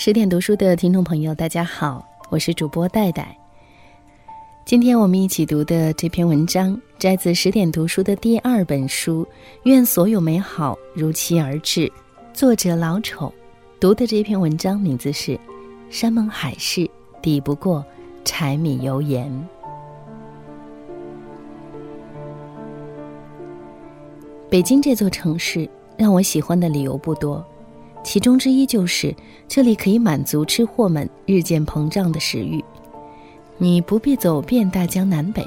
十点读书的听众朋友，大家好，我是主播戴戴。今天我们一起读的这篇文章，摘自十点读书的第二本书《愿所有美好如期而至》，作者老丑。读的这篇文章名字是《山盟海誓抵不过柴米油盐》。北京这座城市让我喜欢的理由不多。其中之一就是，这里可以满足吃货们日渐膨胀的食欲。你不必走遍大江南北，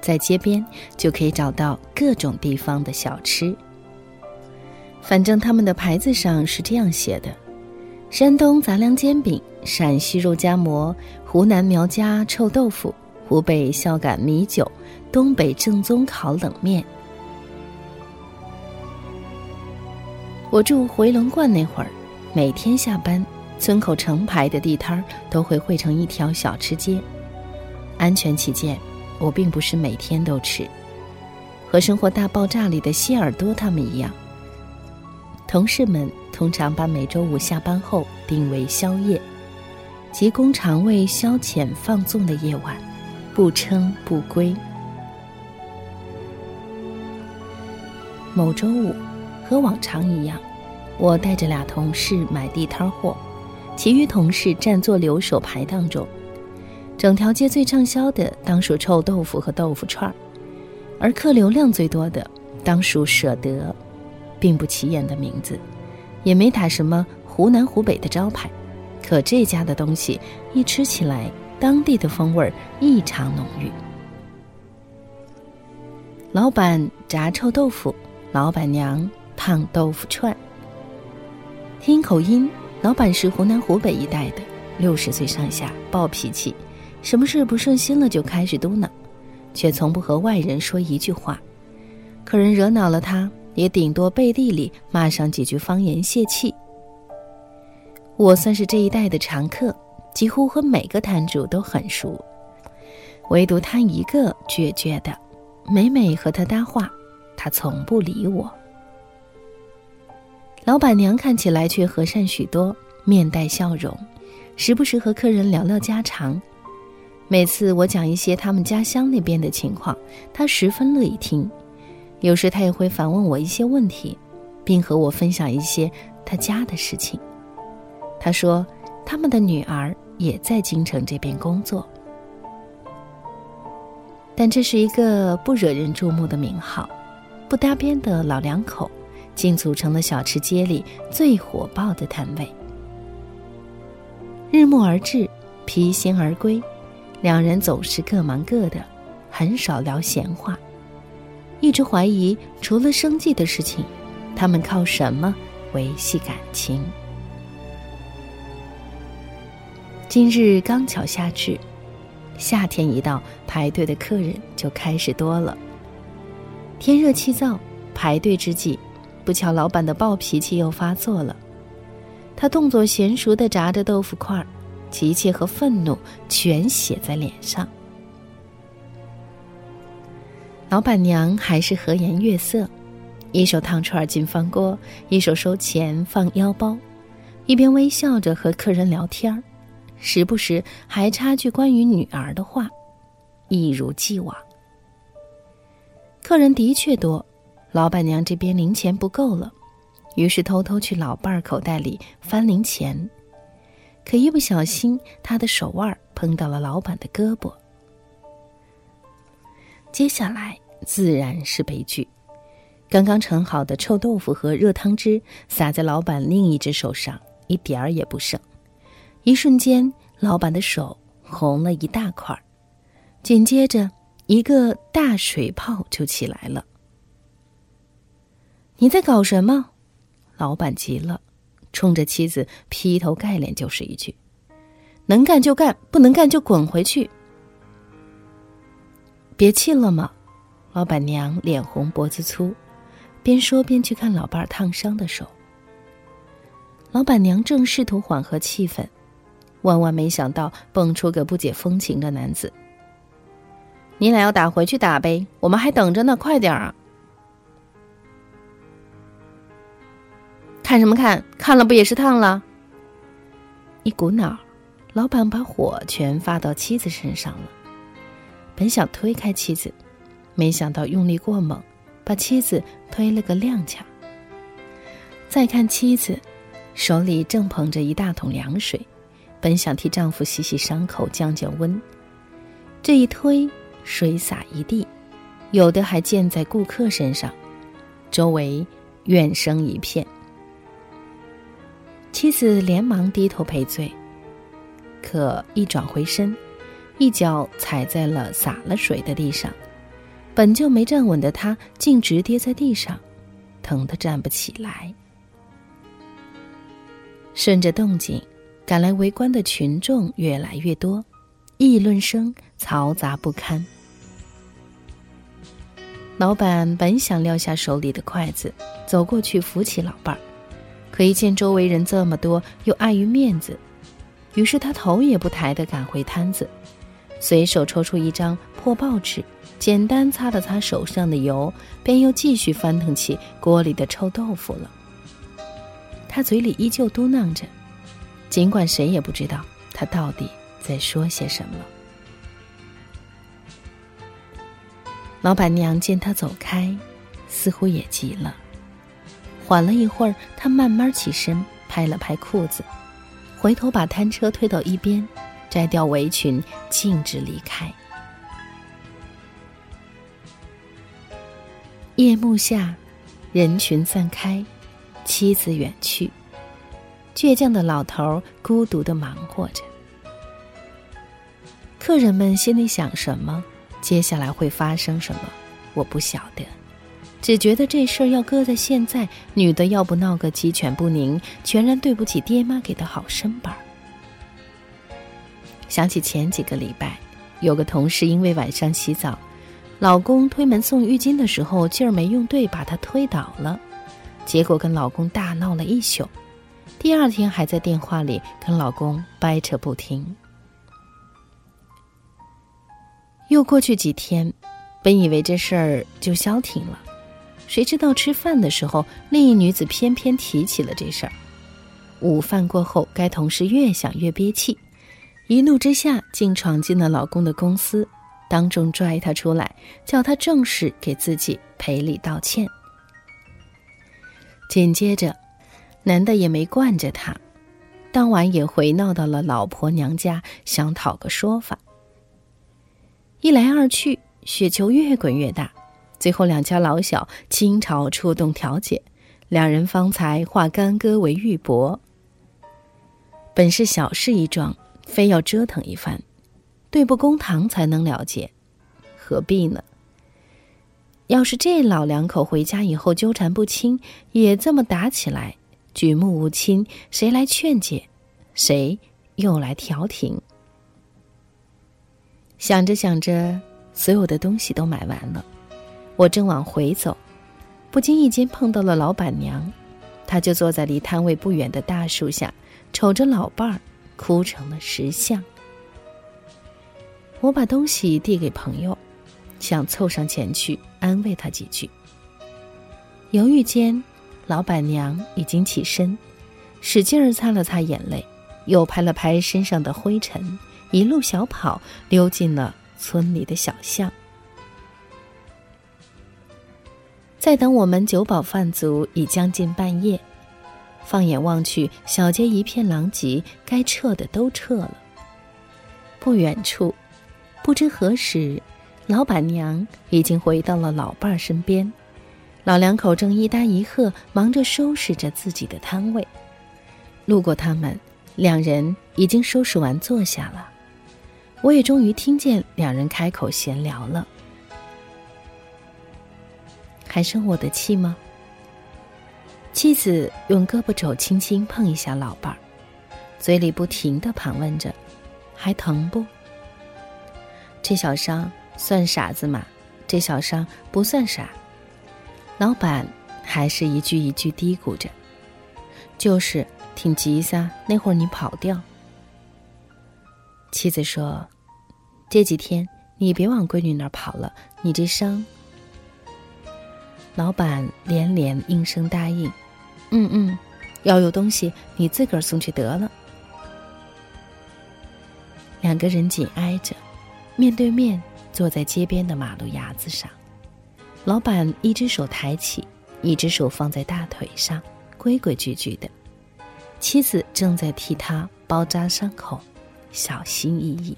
在街边就可以找到各种地方的小吃。反正他们的牌子上是这样写的：山东杂粮煎饼、陕西肉夹馍、湖南苗家臭豆腐、湖北孝感米酒、东北正宗烤冷面。我住回龙观那会儿，每天下班，村口成排的地摊儿都会汇成一条小吃街。安全起见，我并不是每天都吃。和《生活大爆炸》里的希尔多他们一样，同事们通常把每周五下班后定为宵夜，即供肠胃消遣放纵的夜晚，不称不归。某周五。和往常一样，我带着俩同事买地摊货，其余同事占座留守排档中。整条街最畅销的当属臭豆腐和豆腐串儿，而客流量最多的当属舍得，并不起眼的名字，也没打什么湖南湖北的招牌，可这家的东西一吃起来，当地的风味儿异常浓郁。老板炸臭豆腐，老板娘。烫豆腐串。听口音，老板是湖南湖北一带的，六十岁上下，暴脾气，什么事不顺心了就开始嘟囔，却从不和外人说一句话。客人惹恼了他，也顶多背地里骂上几句方言泄气。我算是这一带的常客，几乎和每个摊主都很熟，唯独他一个倔倔的，每每和他搭话，他从不理我。老板娘看起来却和善许多，面带笑容，时不时和客人聊聊家常。每次我讲一些他们家乡那边的情况，她十分乐意听。有时她也会反问我一些问题，并和我分享一些她家的事情。她说，他们的女儿也在京城这边工作，但这是一个不惹人注目的名号，不搭边的老两口。竟组成了小吃街里最火爆的摊位。日暮而至，披星而归，两人总是各忙各的，很少聊闲话。一直怀疑，除了生计的事情，他们靠什么维系感情？今日刚巧夏至，夏天一到，排队的客人就开始多了。天热气燥，排队之际。不巧，老板的暴脾气又发作了。他动作娴熟地炸着豆腐块儿，急切和愤怒全写在脸上。老板娘还是和颜悦色，一手烫串进饭锅，一手收钱放腰包，一边微笑着和客人聊天儿时不时还插句关于女儿的话，一如既往。客人的确多。老板娘这边零钱不够了，于是偷偷去老伴儿口袋里翻零钱，可一不小心，她的手腕碰到了老板的胳膊。接下来自然是悲剧，刚刚盛好的臭豆腐和热汤汁洒在老板另一只手上，一点儿也不剩。一瞬间，老板的手红了一大块儿，紧接着一个大水泡就起来了。你在搞什么？老板急了，冲着妻子劈头盖脸就是一句：“能干就干，不能干就滚回去。”别气了嘛！老板娘脸红脖子粗，边说边去看老伴儿烫伤的手。老板娘正试图缓和气氛，万万没想到蹦出个不解风情的男子：“你俩要打回去打呗，我们还等着呢，快点儿啊！”看什么看？看了不也是烫了？一股脑，老板把火全发到妻子身上了。本想推开妻子，没想到用力过猛，把妻子推了个踉跄。再看妻子，手里正捧着一大桶凉水，本想替丈夫洗洗伤口、降降温，这一推，水洒一地，有的还溅在顾客身上，周围怨声一片。妻子连忙低头赔罪，可一转回身，一脚踩在了洒了水的地上，本就没站稳的他，竟直跌在地上，疼得站不起来。顺着动静，赶来围观的群众越来越多，议论声嘈杂不堪。老板本想撂下手里的筷子，走过去扶起老伴儿。可一见周围人这么多，又碍于面子，于是他头也不抬地赶回摊子，随手抽出一张破报纸，简单擦了擦手上的油，便又继续翻腾起锅里的臭豆腐了。他嘴里依旧嘟囔着，尽管谁也不知道他到底在说些什么。老板娘见他走开，似乎也急了。缓了一会儿，他慢慢起身，拍了拍裤子，回头把摊车推到一边，摘掉围裙，径直离开。夜幕下，人群散开，妻子远去，倔强的老头孤独的忙活着。客人们心里想什么，接下来会发生什么，我不晓得。只觉得这事儿要搁在现在，女的要不闹个鸡犬不宁，全然对不起爹妈给的好身板。想起前几个礼拜，有个同事因为晚上洗澡，老公推门送浴巾的时候劲儿没用对，把她推倒了，结果跟老公大闹了一宿，第二天还在电话里跟老公掰扯不停。又过去几天，本以为这事儿就消停了。谁知道吃饭的时候，另一女子偏偏提起了这事儿。午饭过后，该同事越想越憋气，一怒之下竟闯进了老公的公司，当众拽他出来，叫他正式给自己赔礼道歉。紧接着，男的也没惯着他，当晚也回闹到了老婆娘家，想讨个说法。一来二去，雪球越滚越大。最后，两家老小倾巢出动调解，两人方才化干戈为玉帛。本是小事一桩，非要折腾一番，对簿公堂才能了结，何必呢？要是这老两口回家以后纠缠不清，也这么打起来，举目无亲，谁来劝解？谁又来调停？想着想着，所有的东西都买完了。我正往回走，不经意间碰到了老板娘，她就坐在离摊位不远的大树下，瞅着老伴儿，哭成了石像。我把东西递给朋友，想凑上前去安慰他几句。犹豫间，老板娘已经起身，使劲儿擦了擦眼泪，又拍了拍身上的灰尘，一路小跑溜进了村里的小巷。在等我们酒饱饭足，已将近半夜。放眼望去，小街一片狼藉，该撤的都撤了。不远处，不知何时，老板娘已经回到了老伴儿身边，老两口正一搭一合，忙着收拾着自己的摊位。路过他们，两人已经收拾完坐下了。我也终于听见两人开口闲聊了。还生我的气吗？妻子用胳膊肘轻轻碰一下老伴儿，嘴里不停的盘问着：“还疼不？”这小伤算傻子吗？这小伤不算傻。老板还是一句一句嘀咕着：“就是挺急噻，那会儿你跑掉。”妻子说：“这几天你别往闺女那儿跑了，你这伤。”老板连连应声答应：“嗯嗯，要有东西你自个儿送去得了。”两个人紧挨着，面对面坐在街边的马路牙子上。老板一只手抬起，一只手放在大腿上，规规矩矩的。妻子正在替他包扎伤口，小心翼翼。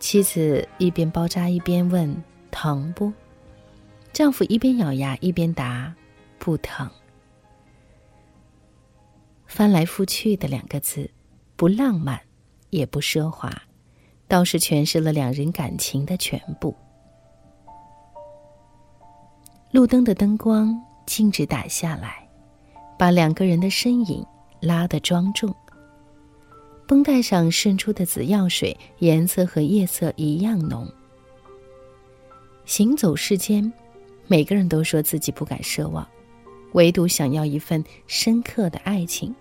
妻子一边包扎一边问：“疼不？”丈夫一边咬牙一边答：“不疼。”翻来覆去的两个字，不浪漫，也不奢华，倒是诠释了两人感情的全部。路灯的灯光径直打下来，把两个人的身影拉得庄重。绷带上渗出的紫药水，颜色和夜色一样浓。行走世间，每个人都说自己不敢奢望，唯独想要一份深刻的爱情。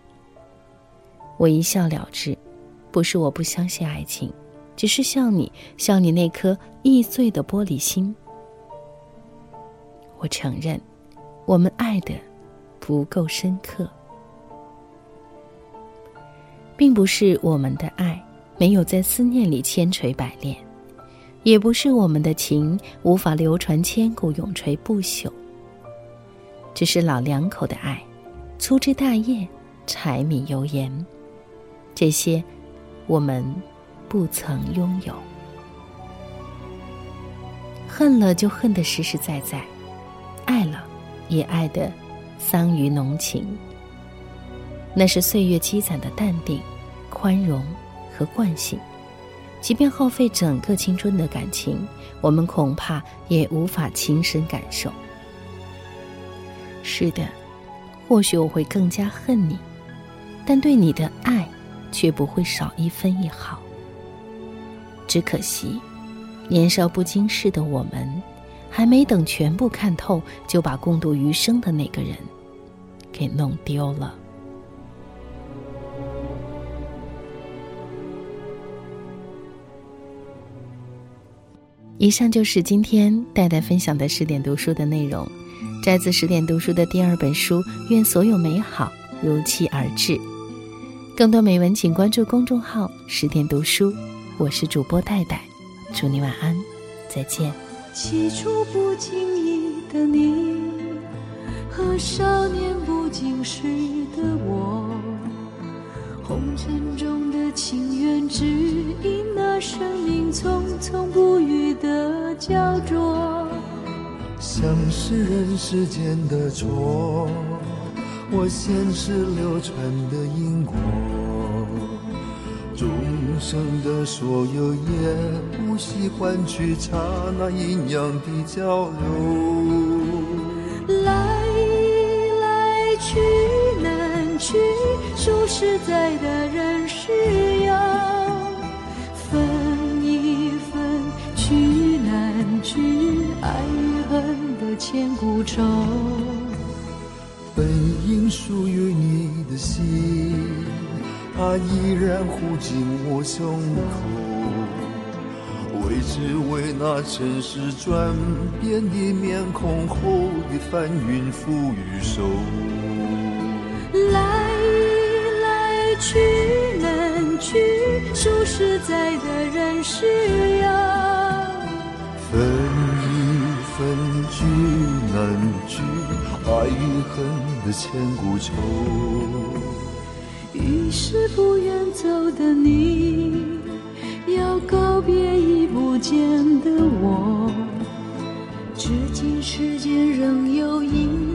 我一笑了之，不是我不相信爱情，只是像你，像你那颗易碎的玻璃心。我承认，我们爱的不够深刻，并不是我们的爱没有在思念里千锤百炼，也不是我们的情无法流传千古、永垂不朽。只是老两口的爱，粗枝大叶，柴米油盐，这些我们不曾拥有。恨了就恨得实实在在。爱了，也爱得桑榆浓情。那是岁月积攒的淡定、宽容和惯性。即便耗费整个青春的感情，我们恐怕也无法亲身感受。是的，或许我会更加恨你，但对你的爱却不会少一分一毫。只可惜，年少不经事的我们。还没等全部看透，就把共度余生的那个人给弄丢了。以上就是今天戴戴分享的十点读书的内容，摘自十点读书的第二本书《愿所有美好如期而至》。更多美文，请关注公众号“十点读书”。我是主播戴戴，祝你晚安，再见。起初不经意的你，和少年不经事的我，红尘中的情缘，只因那生命匆匆不语的焦灼。像是人世间的错，我前世流传的因果。众生的所有也不惜换取刹那阴阳的交流。千古愁。本应属于你的心。它依然护紧我胸口，为只为那尘世转变的面孔后的翻云覆雨手。来来去难去，数十载的人世游分一分聚难聚，爱与恨的千古愁。于是不愿走的你，要告别已不见的我。至今世间仍有隐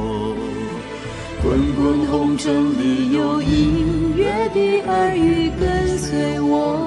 滚滚红尘里有隐约的耳语跟随我。